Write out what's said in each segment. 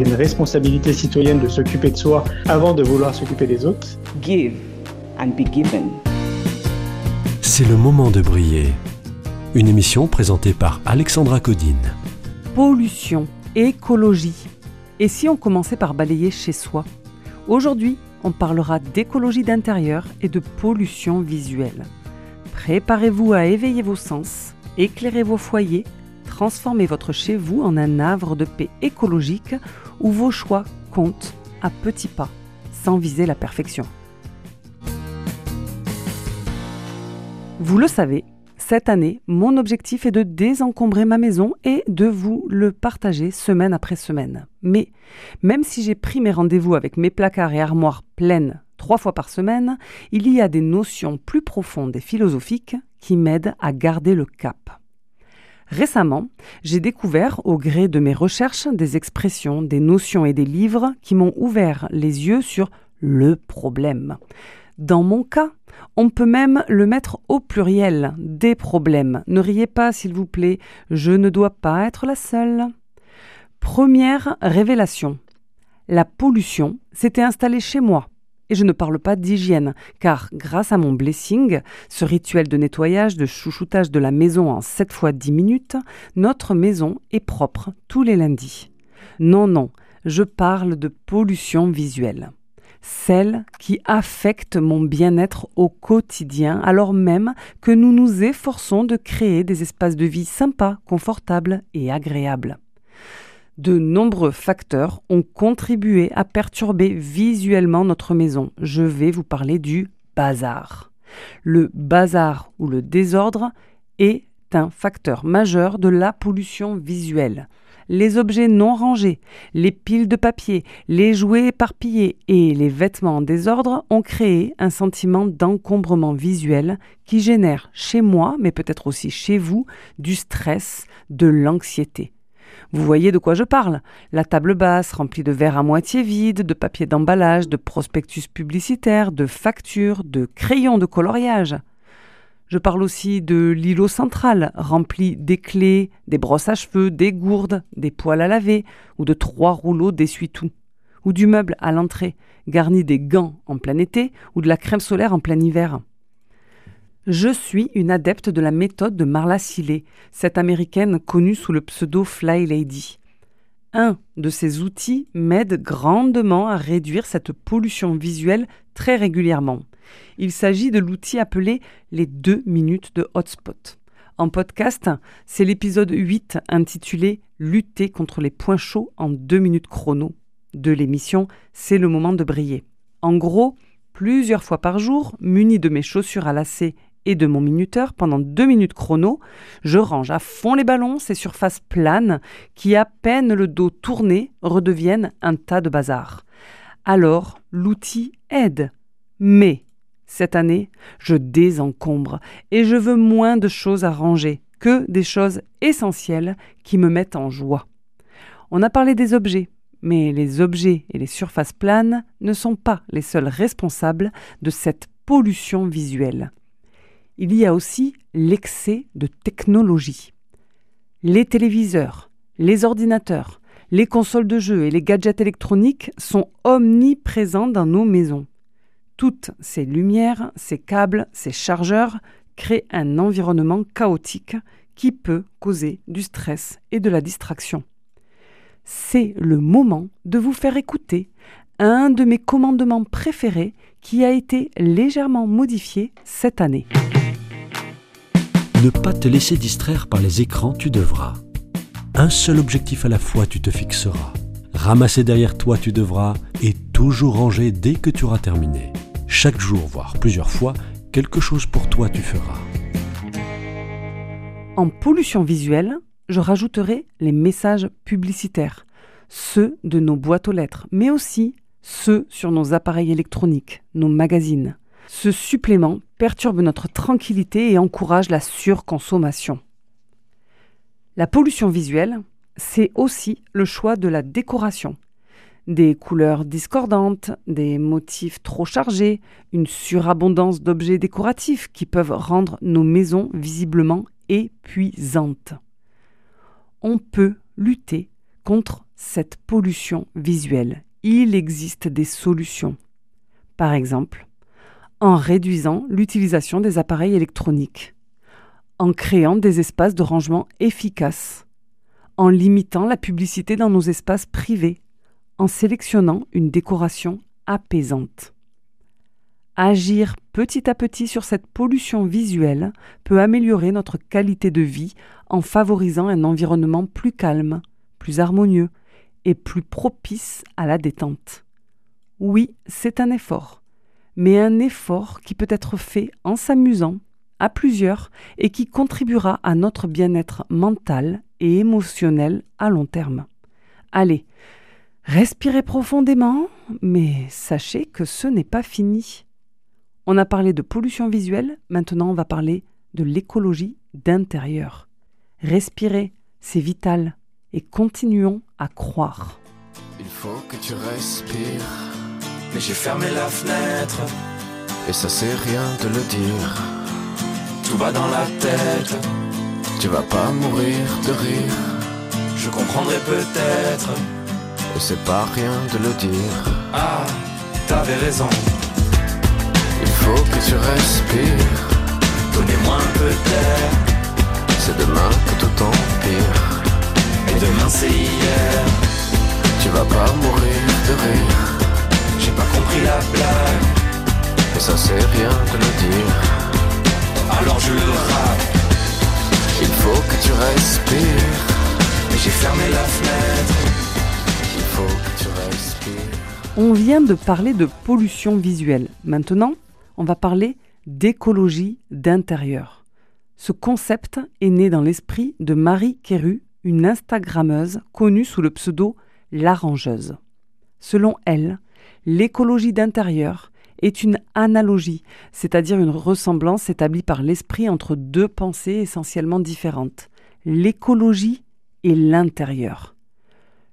une responsabilité citoyenne de s'occuper de soi avant de vouloir s'occuper des autres. give and be given. C'est le moment de briller. Une émission présentée par Alexandra Codine. Pollution, écologie. Et si on commençait par balayer chez soi? Aujourd'hui, on parlera d'écologie d'intérieur et de pollution visuelle. Préparez-vous à éveiller vos sens, éclairer vos foyers, transformer votre chez vous en un havre de paix écologique où vos choix comptent à petits pas, sans viser la perfection. Vous le savez, cette année, mon objectif est de désencombrer ma maison et de vous le partager semaine après semaine. Mais même si j'ai pris mes rendez-vous avec mes placards et armoires pleines trois fois par semaine, il y a des notions plus profondes et philosophiques qui m'aident à garder le cap. Récemment, j'ai découvert, au gré de mes recherches, des expressions, des notions et des livres qui m'ont ouvert les yeux sur le problème. Dans mon cas, on peut même le mettre au pluriel, des problèmes. Ne riez pas, s'il vous plaît, je ne dois pas être la seule. Première révélation. La pollution s'était installée chez moi. Et je ne parle pas d'hygiène, car grâce à mon blessing, ce rituel de nettoyage, de chouchoutage de la maison en 7 fois 10 minutes, notre maison est propre tous les lundis. Non, non, je parle de pollution visuelle. Celle qui affecte mon bien-être au quotidien, alors même que nous nous efforçons de créer des espaces de vie sympas, confortables et agréables de nombreux facteurs ont contribué à perturber visuellement notre maison. Je vais vous parler du bazar. Le bazar ou le désordre est un facteur majeur de la pollution visuelle. Les objets non rangés, les piles de papier, les jouets éparpillés et les vêtements en désordre ont créé un sentiment d'encombrement visuel qui génère chez moi, mais peut-être aussi chez vous, du stress, de l'anxiété. Vous voyez de quoi je parle La table basse remplie de verres à moitié vides, de papier d'emballage, de prospectus publicitaires, de factures, de crayons de coloriage. Je parle aussi de l'îlot central rempli des clés, des brosses à cheveux, des gourdes, des poêles à laver ou de trois rouleaux d'essuie-tout. Ou du meuble à l'entrée, garni des gants en plein été ou de la crème solaire en plein hiver. Je suis une adepte de la méthode de Marla Sillet, cette américaine connue sous le pseudo Fly Lady. Un de ces outils m'aide grandement à réduire cette pollution visuelle très régulièrement. Il s'agit de l'outil appelé les deux minutes de hotspot. En podcast, c'est l'épisode 8 intitulé Lutter contre les points chauds en deux minutes chrono de l'émission C'est le moment de briller. En gros, plusieurs fois par jour, muni de mes chaussures à lacets et de mon minuteur pendant deux minutes chrono, je range à fond les ballons, ces surfaces planes qui, à peine le dos tourné, redeviennent un tas de bazar. Alors, l'outil aide. Mais, cette année, je désencombre et je veux moins de choses à ranger que des choses essentielles qui me mettent en joie. On a parlé des objets, mais les objets et les surfaces planes ne sont pas les seuls responsables de cette pollution visuelle il y a aussi l'excès de technologie. Les téléviseurs, les ordinateurs, les consoles de jeux et les gadgets électroniques sont omniprésents dans nos maisons. Toutes ces lumières, ces câbles, ces chargeurs créent un environnement chaotique qui peut causer du stress et de la distraction. C'est le moment de vous faire écouter un de mes commandements préférés qui a été légèrement modifié cette année. Ne pas te laisser distraire par les écrans, tu devras. Un seul objectif à la fois, tu te fixeras. Ramasser derrière toi, tu devras, et toujours ranger dès que tu auras terminé. Chaque jour, voire plusieurs fois, quelque chose pour toi, tu feras. En pollution visuelle, je rajouterai les messages publicitaires. ceux de nos boîtes aux lettres, mais aussi ceux sur nos appareils électroniques, nos magazines. Ce supplément perturbe notre tranquillité et encourage la surconsommation. La pollution visuelle, c'est aussi le choix de la décoration. Des couleurs discordantes, des motifs trop chargés, une surabondance d'objets décoratifs qui peuvent rendre nos maisons visiblement épuisantes. On peut lutter contre cette pollution visuelle. Il existe des solutions. Par exemple, en réduisant l'utilisation des appareils électroniques, en créant des espaces de rangement efficaces, en limitant la publicité dans nos espaces privés, en sélectionnant une décoration apaisante. Agir petit à petit sur cette pollution visuelle peut améliorer notre qualité de vie en favorisant un environnement plus calme, plus harmonieux et plus propice à la détente. Oui, c'est un effort, mais un effort qui peut être fait en s'amusant, à plusieurs, et qui contribuera à notre bien-être mental et émotionnel à long terme. Allez, respirez profondément, mais sachez que ce n'est pas fini. On a parlé de pollution visuelle, maintenant on va parler de l'écologie d'intérieur. Respirez, c'est vital, et continuons à croire. Il faut que tu respires. Mais j'ai fermé la fenêtre. Et ça c'est rien de le dire. Tout va dans la tête. Tu vas pas mourir de rire. Je comprendrai peut-être. Et c'est pas rien de le dire. Ah, t'avais raison. Il faut que tu respires. Donnez-moi un peu d'air. C'est demain que tout empire. Et demain c'est hier. Tu vas pas mourir de rire. Et ça c'est rien de le dire. Alors je le rappe. Il faut que tu respires. Et j'ai fermé la fenêtre. Il faut que tu respires. On vient de parler de pollution visuelle. Maintenant, on va parler d'écologie d'intérieur. Ce concept est né dans l'esprit de Marie Quéru, une Instagrammeuse connue sous le pseudo L'Arrangeuse. Selon elle, l'écologie d'intérieur est une analogie, c'est-à-dire une ressemblance établie par l'esprit entre deux pensées essentiellement différentes, l'écologie et l'intérieur.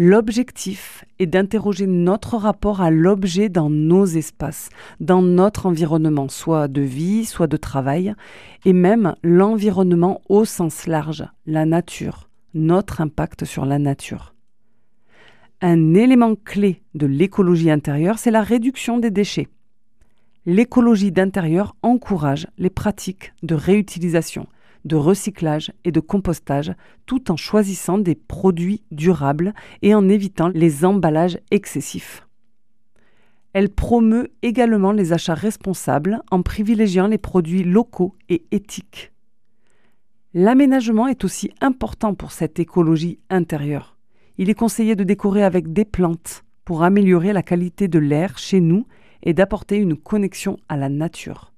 L'objectif est d'interroger notre rapport à l'objet dans nos espaces, dans notre environnement, soit de vie, soit de travail, et même l'environnement au sens large, la nature, notre impact sur la nature. Un élément clé de l'écologie intérieure, c'est la réduction des déchets. L'écologie d'intérieur encourage les pratiques de réutilisation, de recyclage et de compostage tout en choisissant des produits durables et en évitant les emballages excessifs. Elle promeut également les achats responsables en privilégiant les produits locaux et éthiques. L'aménagement est aussi important pour cette écologie intérieure. Il est conseillé de décorer avec des plantes pour améliorer la qualité de l'air chez nous et d'apporter une connexion à la nature.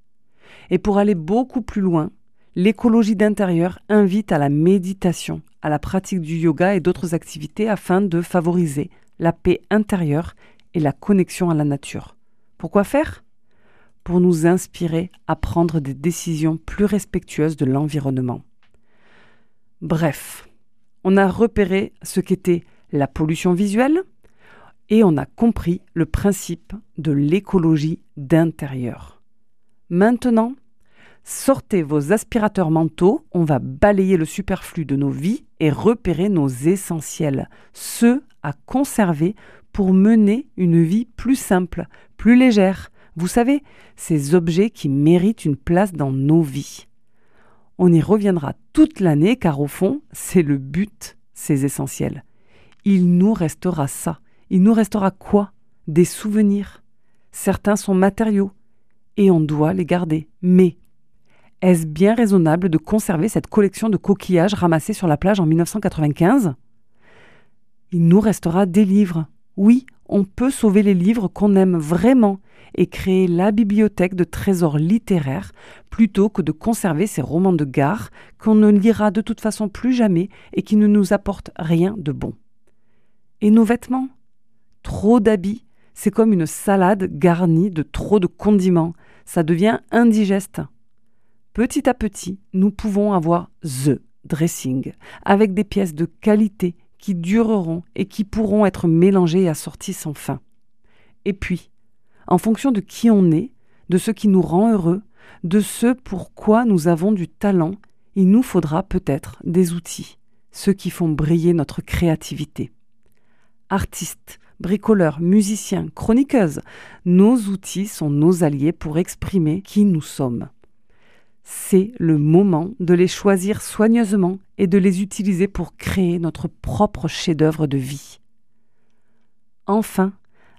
Et pour aller beaucoup plus loin, l'écologie d'intérieur invite à la méditation, à la pratique du yoga et d'autres activités afin de favoriser la paix intérieure et la connexion à la nature. Pourquoi faire? Pour nous inspirer à prendre des décisions plus respectueuses de l'environnement. Bref, on a repéré ce qu'était la pollution visuelle et on a compris le principe de l'écologie d'intérieur. Maintenant, sortez vos aspirateurs mentaux, on va balayer le superflu de nos vies et repérer nos essentiels, ceux à conserver pour mener une vie plus simple, plus légère. Vous savez, ces objets qui méritent une place dans nos vies. On y reviendra toute l'année car au fond, c'est le but, ces essentiels. Il nous restera ça. Il nous restera quoi? Des souvenirs. Certains sont matériaux et on doit les garder. Mais est-ce bien raisonnable de conserver cette collection de coquillages ramassés sur la plage en 1995 Il nous restera des livres. Oui, on peut sauver les livres qu'on aime vraiment et créer la bibliothèque de trésors littéraires plutôt que de conserver ces romans de gare qu'on ne lira de toute façon plus jamais et qui ne nous apportent rien de bon. Et nos vêtements? Trop d'habits, c'est comme une salade garnie de trop de condiments. Ça devient indigeste. Petit à petit, nous pouvons avoir The Dressing, avec des pièces de qualité qui dureront et qui pourront être mélangées et assorties sans fin. Et puis, en fonction de qui on est, de ce qui nous rend heureux, de ce pourquoi nous avons du talent, il nous faudra peut-être des outils, ceux qui font briller notre créativité. Artistes, bricoleurs, musiciens, chroniqueuses, nos outils sont nos alliés pour exprimer qui nous sommes. C'est le moment de les choisir soigneusement et de les utiliser pour créer notre propre chef-d'œuvre de vie. Enfin,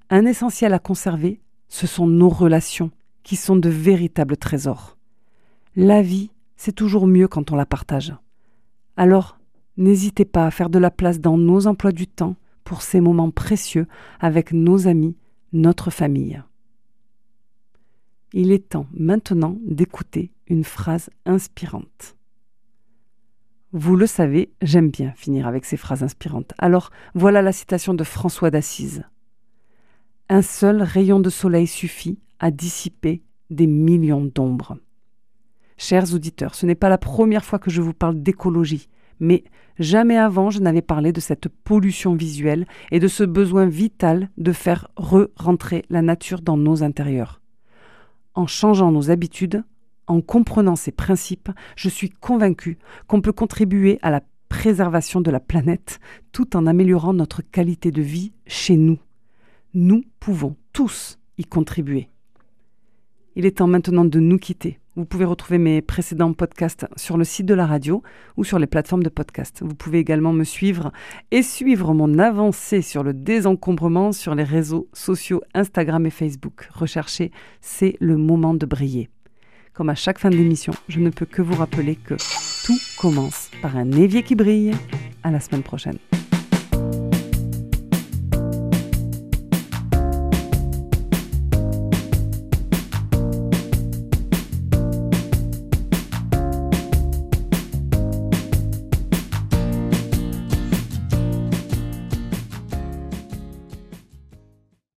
un essentiel à conserver, ce sont nos relations, qui sont de véritables trésors. La vie, c'est toujours mieux quand on la partage. Alors, n'hésitez pas à faire de la place dans nos emplois du temps pour ces moments précieux avec nos amis, notre famille. Il est temps maintenant d'écouter une phrase inspirante. Vous le savez, j'aime bien finir avec ces phrases inspirantes. Alors voilà la citation de François d'Assise. Un seul rayon de soleil suffit à dissiper des millions d'ombres. Chers auditeurs, ce n'est pas la première fois que je vous parle d'écologie, mais jamais avant je n'avais parlé de cette pollution visuelle et de ce besoin vital de faire re-rentrer la nature dans nos intérieurs. En changeant nos habitudes, en comprenant ces principes, je suis convaincu qu'on peut contribuer à la préservation de la planète tout en améliorant notre qualité de vie chez nous. Nous pouvons tous y contribuer. Il est temps maintenant de nous quitter. Vous pouvez retrouver mes précédents podcasts sur le site de la radio ou sur les plateformes de podcast. Vous pouvez également me suivre et suivre mon avancée sur le désencombrement sur les réseaux sociaux Instagram et Facebook. Recherchez C'est le moment de briller. Comme à chaque fin d'émission, je ne peux que vous rappeler que tout commence par un évier qui brille. À la semaine prochaine.